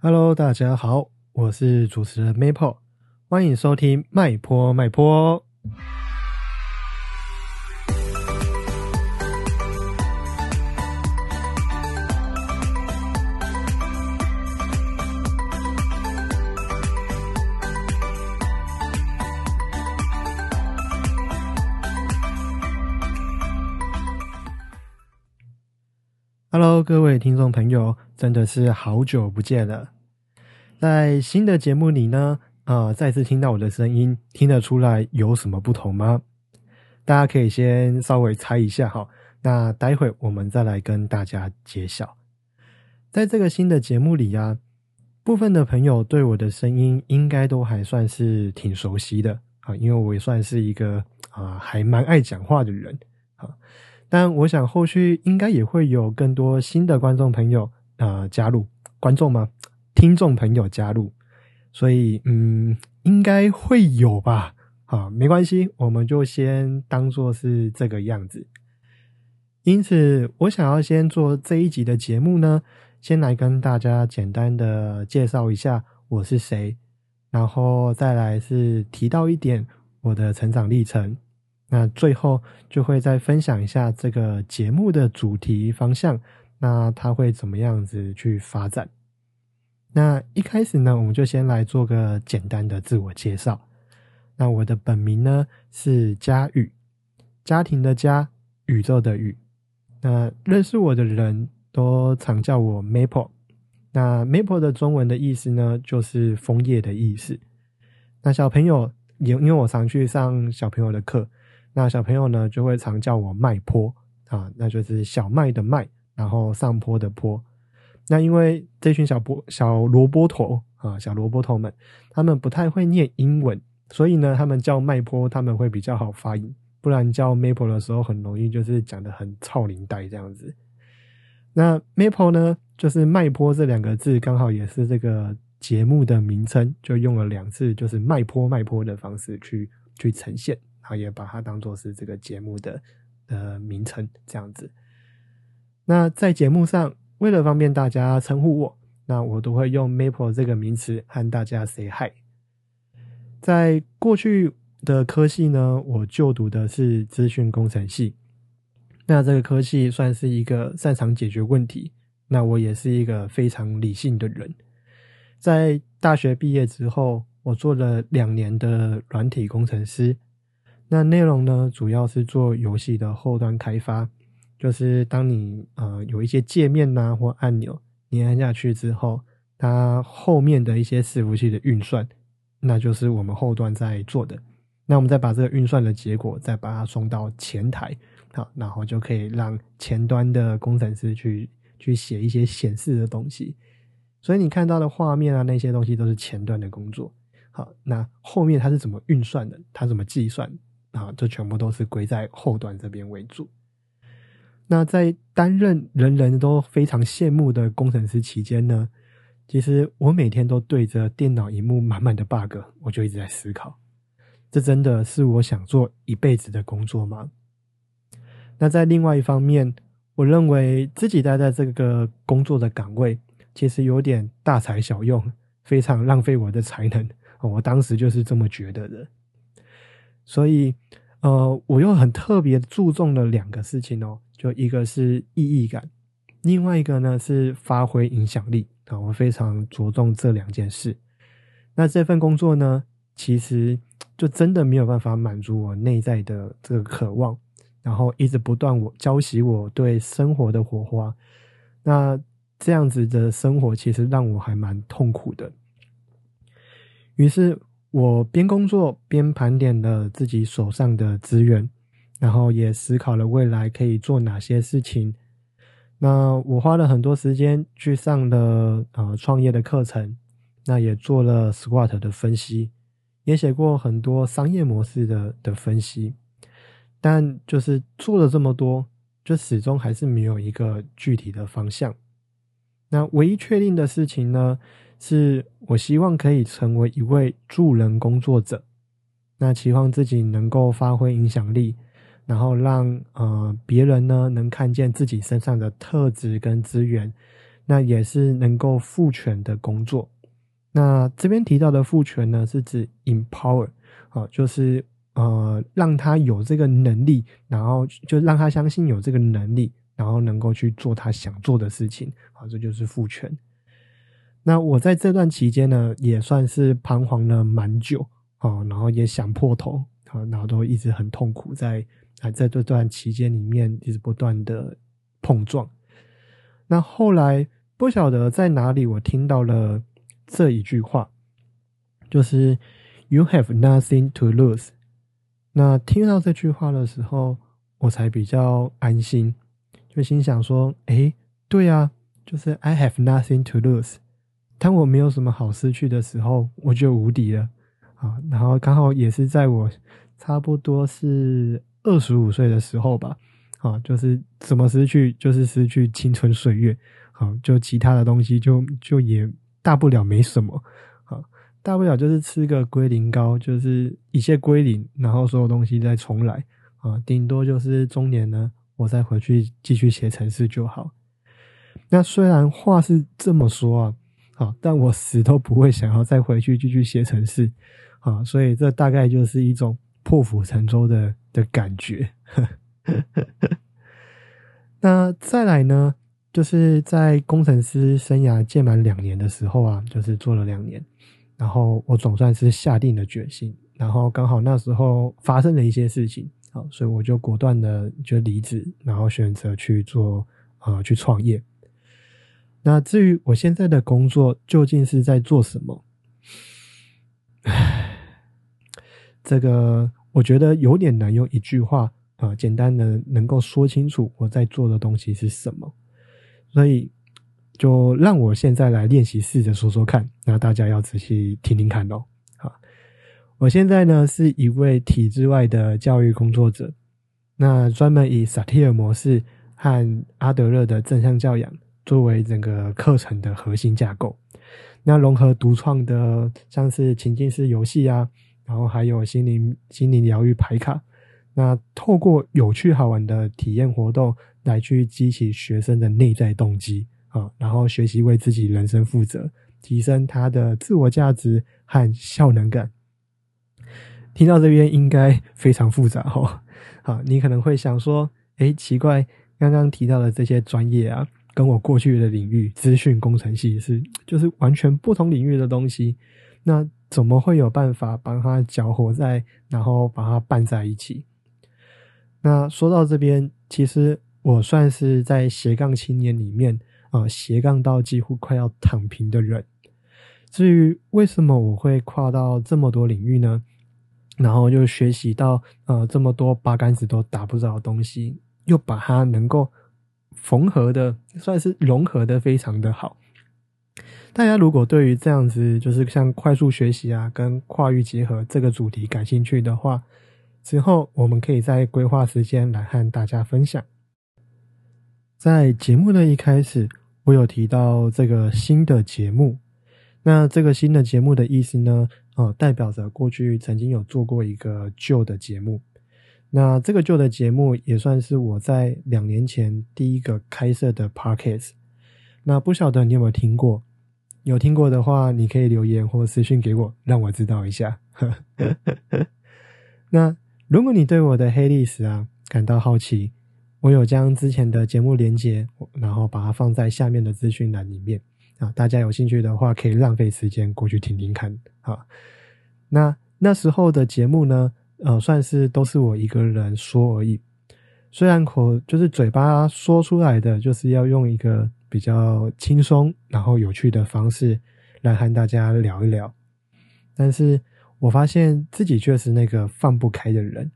Hello，大家好，我是主持人 Maple，欢迎收听麦坡麦坡。Hello，各位听众朋友，真的是好久不见了。在新的节目里呢，啊，再次听到我的声音，听得出来有什么不同吗？大家可以先稍微猜一下哈。那待会我们再来跟大家揭晓。在这个新的节目里啊，部分的朋友对我的声音应该都还算是挺熟悉的啊，因为我也算是一个啊还蛮爱讲话的人啊。但我想后续应该也会有更多新的观众朋友啊加入，观众吗？听众朋友加入，所以嗯，应该会有吧。好，没关系，我们就先当做是这个样子。因此，我想要先做这一集的节目呢，先来跟大家简单的介绍一下我是谁，然后再来是提到一点我的成长历程。那最后就会再分享一下这个节目的主题方向，那它会怎么样子去发展？那一开始呢，我们就先来做个简单的自我介绍。那我的本名呢是佳宇，家庭的家，宇宙的宇。那认识我的人都常叫我 Maple。那 Maple 的中文的意思呢，就是枫叶的意思。那小朋友也因为我常去上小朋友的课。那小朋友呢，就会常叫我麦坡啊，那就是小麦的麦，然后上坡的坡。那因为这群小波小萝卜头啊，小萝卜头们，他们不太会念英文，所以呢，他们叫麦坡，他们会比较好发音。不然叫 Maple 的时候，很容易就是讲的很操林带这样子。那 Maple 呢，就是麦坡这两个字，刚好也是这个节目的名称，就用了两次，就是麦坡麦坡的方式去去呈现。然后也把它当做是这个节目的呃名称这样子。那在节目上，为了方便大家称呼我，那我都会用 Maple 这个名词和大家 say hi。在过去的科系呢，我就读的是资讯工程系。那这个科系算是一个擅长解决问题。那我也是一个非常理性的人。在大学毕业之后，我做了两年的软体工程师。那内容呢，主要是做游戏的后端开发，就是当你呃有一些界面呐或按钮，你按下去之后，它后面的一些伺服器的运算，那就是我们后端在做的。那我们再把这个运算的结果，再把它送到前台，好，然后就可以让前端的工程师去去写一些显示的东西。所以你看到的画面啊，那些东西都是前端的工作。好，那后面它是怎么运算的？它怎么计算？啊，这全部都是归在后端这边为主。那在担任人人都非常羡慕的工程师期间呢，其实我每天都对着电脑荧幕满满的 bug，我就一直在思考：这真的是我想做一辈子的工作吗？那在另外一方面，我认为自己待在这个工作的岗位，其实有点大材小用，非常浪费我的才能。我当时就是这么觉得的。所以，呃，我又很特别注重了两个事情哦，就一个是意义感，另外一个呢是发挥影响力啊，我非常着重这两件事。那这份工作呢，其实就真的没有办法满足我内在的这个渴望，然后一直不断我浇熄我对生活的火花。那这样子的生活其实让我还蛮痛苦的，于是。我边工作边盘点了自己手上的资源，然后也思考了未来可以做哪些事情。那我花了很多时间去上了呃创业的课程，那也做了 SWOT 的分析，也写过很多商业模式的的分析。但就是做了这么多，就始终还是没有一个具体的方向。那唯一确定的事情呢？是我希望可以成为一位助人工作者，那期望自己能够发挥影响力，然后让呃别人呢能看见自己身上的特质跟资源，那也是能够赋权的工作。那这边提到的赋权呢，是指 empower，啊，就是呃让他有这个能力，然后就让他相信有这个能力，然后能够去做他想做的事情，啊，这就是赋权。那我在这段期间呢，也算是彷徨了蛮久，啊，然后也想破头，啊，然后都一直很痛苦，在啊在这段期间里面一直不断的碰撞。那后来不晓得在哪里，我听到了。这一句话就是 “You have nothing to lose”。那听到这句话的时候，我才比较安心，就心想说：“哎，对啊，就是 I have nothing to lose。当我没有什么好失去的时候，我就无敌了啊！然后刚好也是在我差不多是二十五岁的时候吧，啊，就是怎么失去，就是失去青春岁月，好，就其他的东西就就也。大不了没什么，啊，大不了就是吃个龟苓膏，就是一切归零，然后所有东西再重来，啊，顶多就是中年呢，我再回去继续写程式就好。那虽然话是这么说啊，好，但我死都不会想要再回去继续写程式，啊，所以这大概就是一种破釜沉舟的的感觉。那再来呢？就是在工程师生涯届满两年的时候啊，就是做了两年，然后我总算是下定了决心，然后刚好那时候发生了一些事情，好，所以我就果断的就离职，然后选择去做呃去创业。那至于我现在的工作究竟是在做什么，唉，这个我觉得有点难用一句话啊，简单的能够说清楚我在做的东西是什么。所以，就让我现在来练习，试着说说看。那大家要仔细听听看哦。好，我现在呢是一位体制外的教育工作者，那专门以萨提尔模式和阿德勒的正向教养作为整个课程的核心架构。那融合独创的像是情境式游戏啊，然后还有心灵心灵疗愈牌卡。那透过有趣好玩的体验活动。来去激起学生的内在动机啊，然后学习为自己人生负责，提升他的自我价值和效能感。听到这边应该非常复杂哦。好，你可能会想说，哎，奇怪，刚刚提到的这些专业啊，跟我过去的领域资讯工程系是就是完全不同领域的东西，那怎么会有办法帮他搅和在，然后把它拌在一起？那说到这边，其实。我算是在斜杠青年里面啊，斜杠到几乎快要躺平的人。至于为什么我会跨到这么多领域呢？然后又学习到呃这么多八竿子都打不着的东西，又把它能够缝合的，算是融合的非常的好。大家如果对于这样子就是像快速学习啊，跟跨域结合这个主题感兴趣的话，之后我们可以再规划时间来和大家分享。在节目的一开始，我有提到这个新的节目。那这个新的节目的意思呢？哦，代表着过去曾经有做过一个旧的节目。那这个旧的节目也算是我在两年前第一个开设的 podcast。那不晓得你有没有听过？有听过的话，你可以留言或私信给我，让我知道一下。那如果你对我的黑历史啊感到好奇，我有将之前的节目连接，然后把它放在下面的资讯栏里面啊，大家有兴趣的话可以浪费时间过去听听看啊。那那时候的节目呢，呃，算是都是我一个人说而已，虽然口就是嘴巴说出来的，就是要用一个比较轻松然后有趣的方式来和大家聊一聊，但是我发现自己却是那个放不开的人。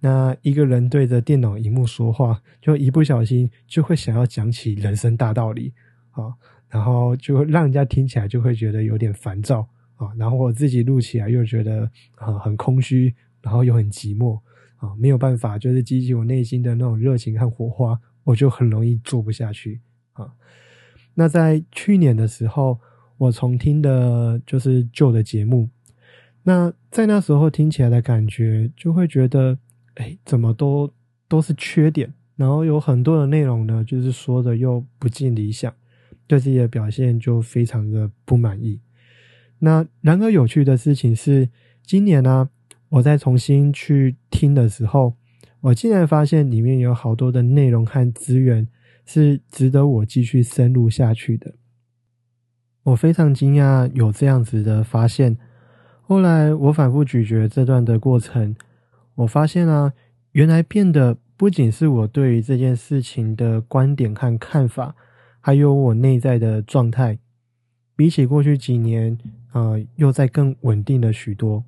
那一个人对着电脑荧幕说话，就一不小心就会想要讲起人生大道理啊，然后就让人家听起来就会觉得有点烦躁啊，然后我自己录起来又觉得啊很空虚，然后又很寂寞啊，没有办法就是激起我内心的那种热情和火花，我就很容易做不下去啊。那在去年的时候，我重听的就是旧的节目，那在那时候听起来的感觉，就会觉得。哎，怎么都都是缺点，然后有很多的内容呢，就是说的又不尽理想，对自己的表现就非常的不满意。那然而有趣的事情是，今年呢，我在重新去听的时候，我竟然发现里面有好多的内容和资源是值得我继续深入下去的。我非常惊讶有这样子的发现。后来我反复咀嚼这段的过程，我发现啊，原来变得不仅是我对于这件事情的观点和看法，还有我内在的状态，比起过去几年，呃，又在更稳定了许多。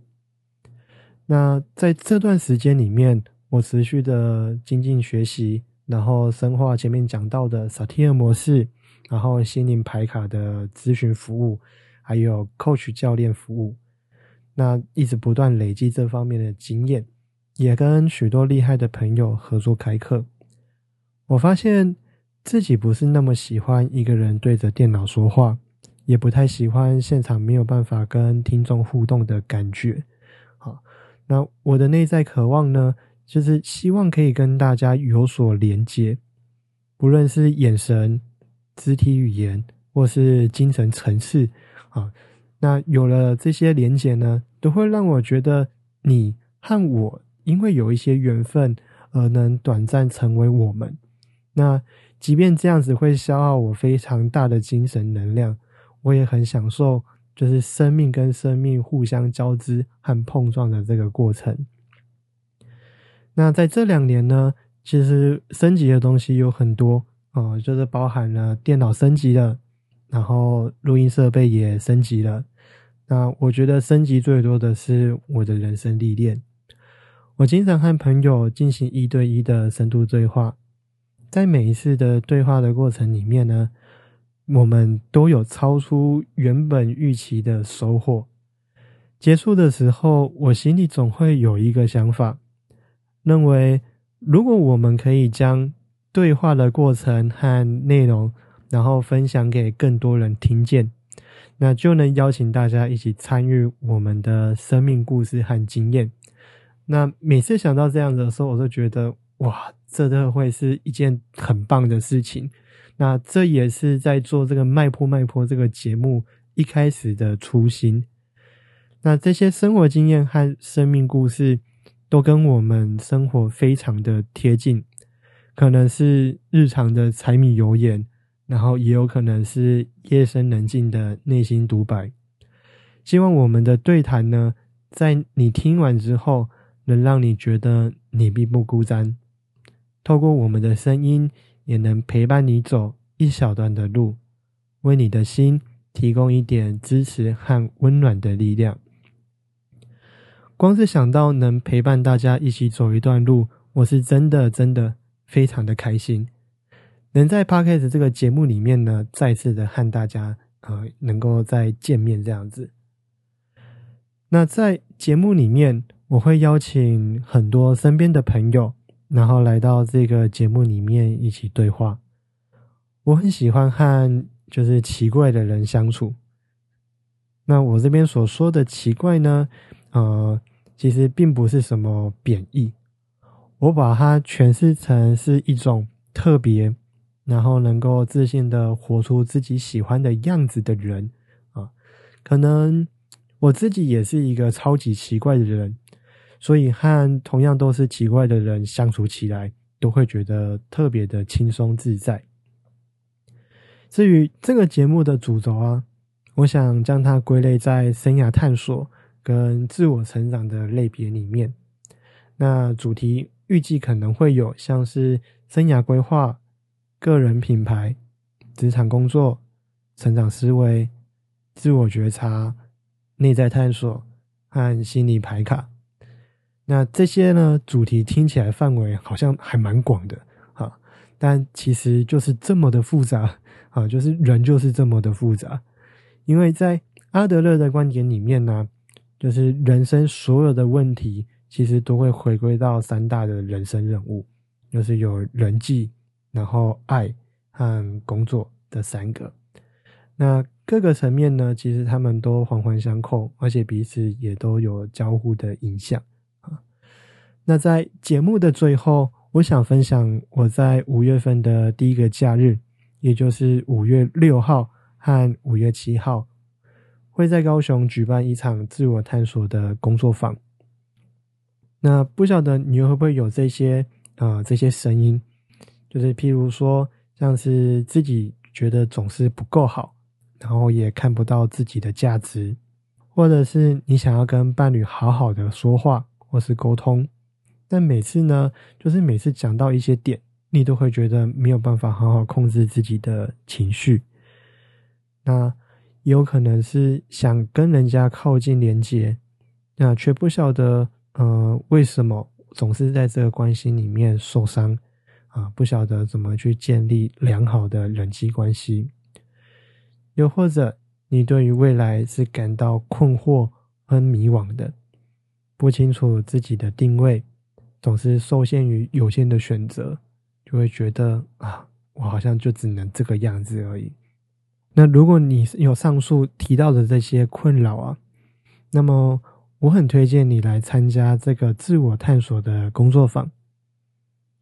那在这段时间里面，我持续的精进学习，然后深化前面讲到的萨提尔模式，然后心灵牌卡的咨询服务，还有 coach 教练服务。那一直不断累积这方面的经验，也跟许多厉害的朋友合作开课。我发现自己不是那么喜欢一个人对着电脑说话，也不太喜欢现场没有办法跟听众互动的感觉。好，那我的内在渴望呢，就是希望可以跟大家有所连接，不论是眼神、肢体语言，或是精神层次，啊。那有了这些连接呢，都会让我觉得你和我因为有一些缘分而能短暂成为我们。那即便这样子会消耗我非常大的精神能量，我也很享受，就是生命跟生命互相交织和碰撞的这个过程。那在这两年呢，其实升级的东西有很多哦，就是包含了电脑升级了。然后录音设备也升级了，那我觉得升级最多的是我的人生历练。我经常和朋友进行一对一的深度对话，在每一次的对话的过程里面呢，我们都有超出原本预期的收获。结束的时候，我心里总会有一个想法，认为如果我们可以将对话的过程和内容。然后分享给更多人听见，那就能邀请大家一起参与我们的生命故事和经验。那每次想到这样的时候，我都觉得哇，这都会是一件很棒的事情。那这也是在做这个脉坡脉坡这个节目一开始的初心。那这些生活经验和生命故事都跟我们生活非常的贴近，可能是日常的柴米油盐。然后也有可能是夜深人静的内心独白。希望我们的对谈呢，在你听完之后，能让你觉得你并不孤单。透过我们的声音，也能陪伴你走一小段的路，为你的心提供一点支持和温暖的力量。光是想到能陪伴大家一起走一段路，我是真的真的非常的开心。能在 Podcast 这个节目里面呢，再次的和大家呃，能够再见面这样子。那在节目里面，我会邀请很多身边的朋友，然后来到这个节目里面一起对话。我很喜欢和就是奇怪的人相处。那我这边所说的奇怪呢，呃，其实并不是什么贬义，我把它诠释成是一种特别。然后能够自信的活出自己喜欢的样子的人啊，可能我自己也是一个超级奇怪的人，所以和同样都是奇怪的人相处起来，都会觉得特别的轻松自在。至于这个节目的主轴啊，我想将它归类在生涯探索跟自我成长的类别里面。那主题预计可能会有像是生涯规划。个人品牌、职场工作、成长思维、自我觉察、内在探索和心理牌卡，那这些呢？主题听起来范围好像还蛮广的啊，但其实就是这么的复杂啊，就是人就是这么的复杂。因为在阿德勒的观点里面呢，就是人生所有的问题，其实都会回归到三大的人生任务，就是有人际。然后，爱和工作的三个，那各个层面呢，其实他们都环环相扣，而且彼此也都有交互的影响啊。那在节目的最后，我想分享我在五月份的第一个假日也就是五月六号和五月七号，会在高雄举办一场自我探索的工作坊。那不晓得你会不会有这些啊这些声音，就是譬如说，像是自己觉得总是不够好，然后也看不到自己的价值，或者是你想要跟伴侣好好的说话或是沟通，但每次呢，就是每次讲到一些点。你都会觉得没有办法好好控制自己的情绪，那有可能是想跟人家靠近连接，那却不晓得呃为什么总是在这个关系里面受伤啊，不晓得怎么去建立良好的人际关系，又或者你对于未来是感到困惑和迷惘的，不清楚自己的定位，总是受限于有限的选择。就会觉得啊，我好像就只能这个样子而已。那如果你有上述提到的这些困扰啊，那么我很推荐你来参加这个自我探索的工作坊。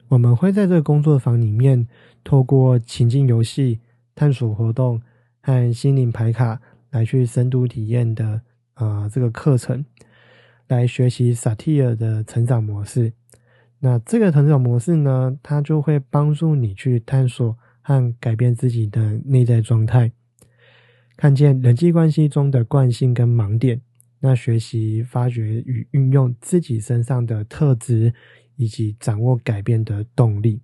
我们会在这个工作坊里面，透过情境游戏、探索活动和心灵牌卡来去深度体验的啊这个课程，来学习萨提尔的成长模式。那这个成长模式呢，它就会帮助你去探索和改变自己的内在状态，看见人际关系中的惯性跟盲点，那学习发掘与运用自己身上的特质，以及掌握改变的动力。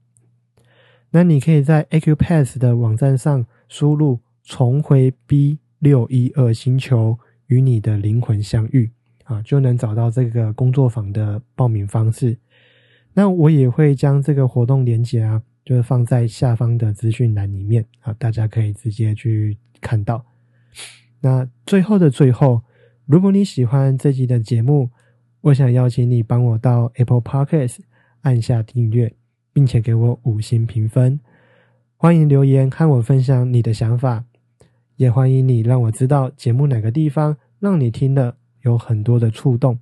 那你可以在 Acupass 的网站上输入“重回 B 六一二星球与你的灵魂相遇”啊，就能找到这个工作坊的报名方式。那我也会将这个活动链接啊，就是放在下方的资讯栏里面啊，大家可以直接去看到。那最后的最后，如果你喜欢这集的节目，我想邀请你帮我到 Apple Podcast 按下订阅，并且给我五星评分。欢迎留言和我分享你的想法，也欢迎你让我知道节目哪个地方让你听了有很多的触动。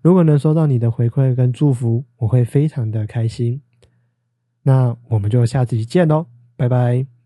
如果能收到你的回馈跟祝福，我会非常的开心。那我们就下次见喽，拜拜。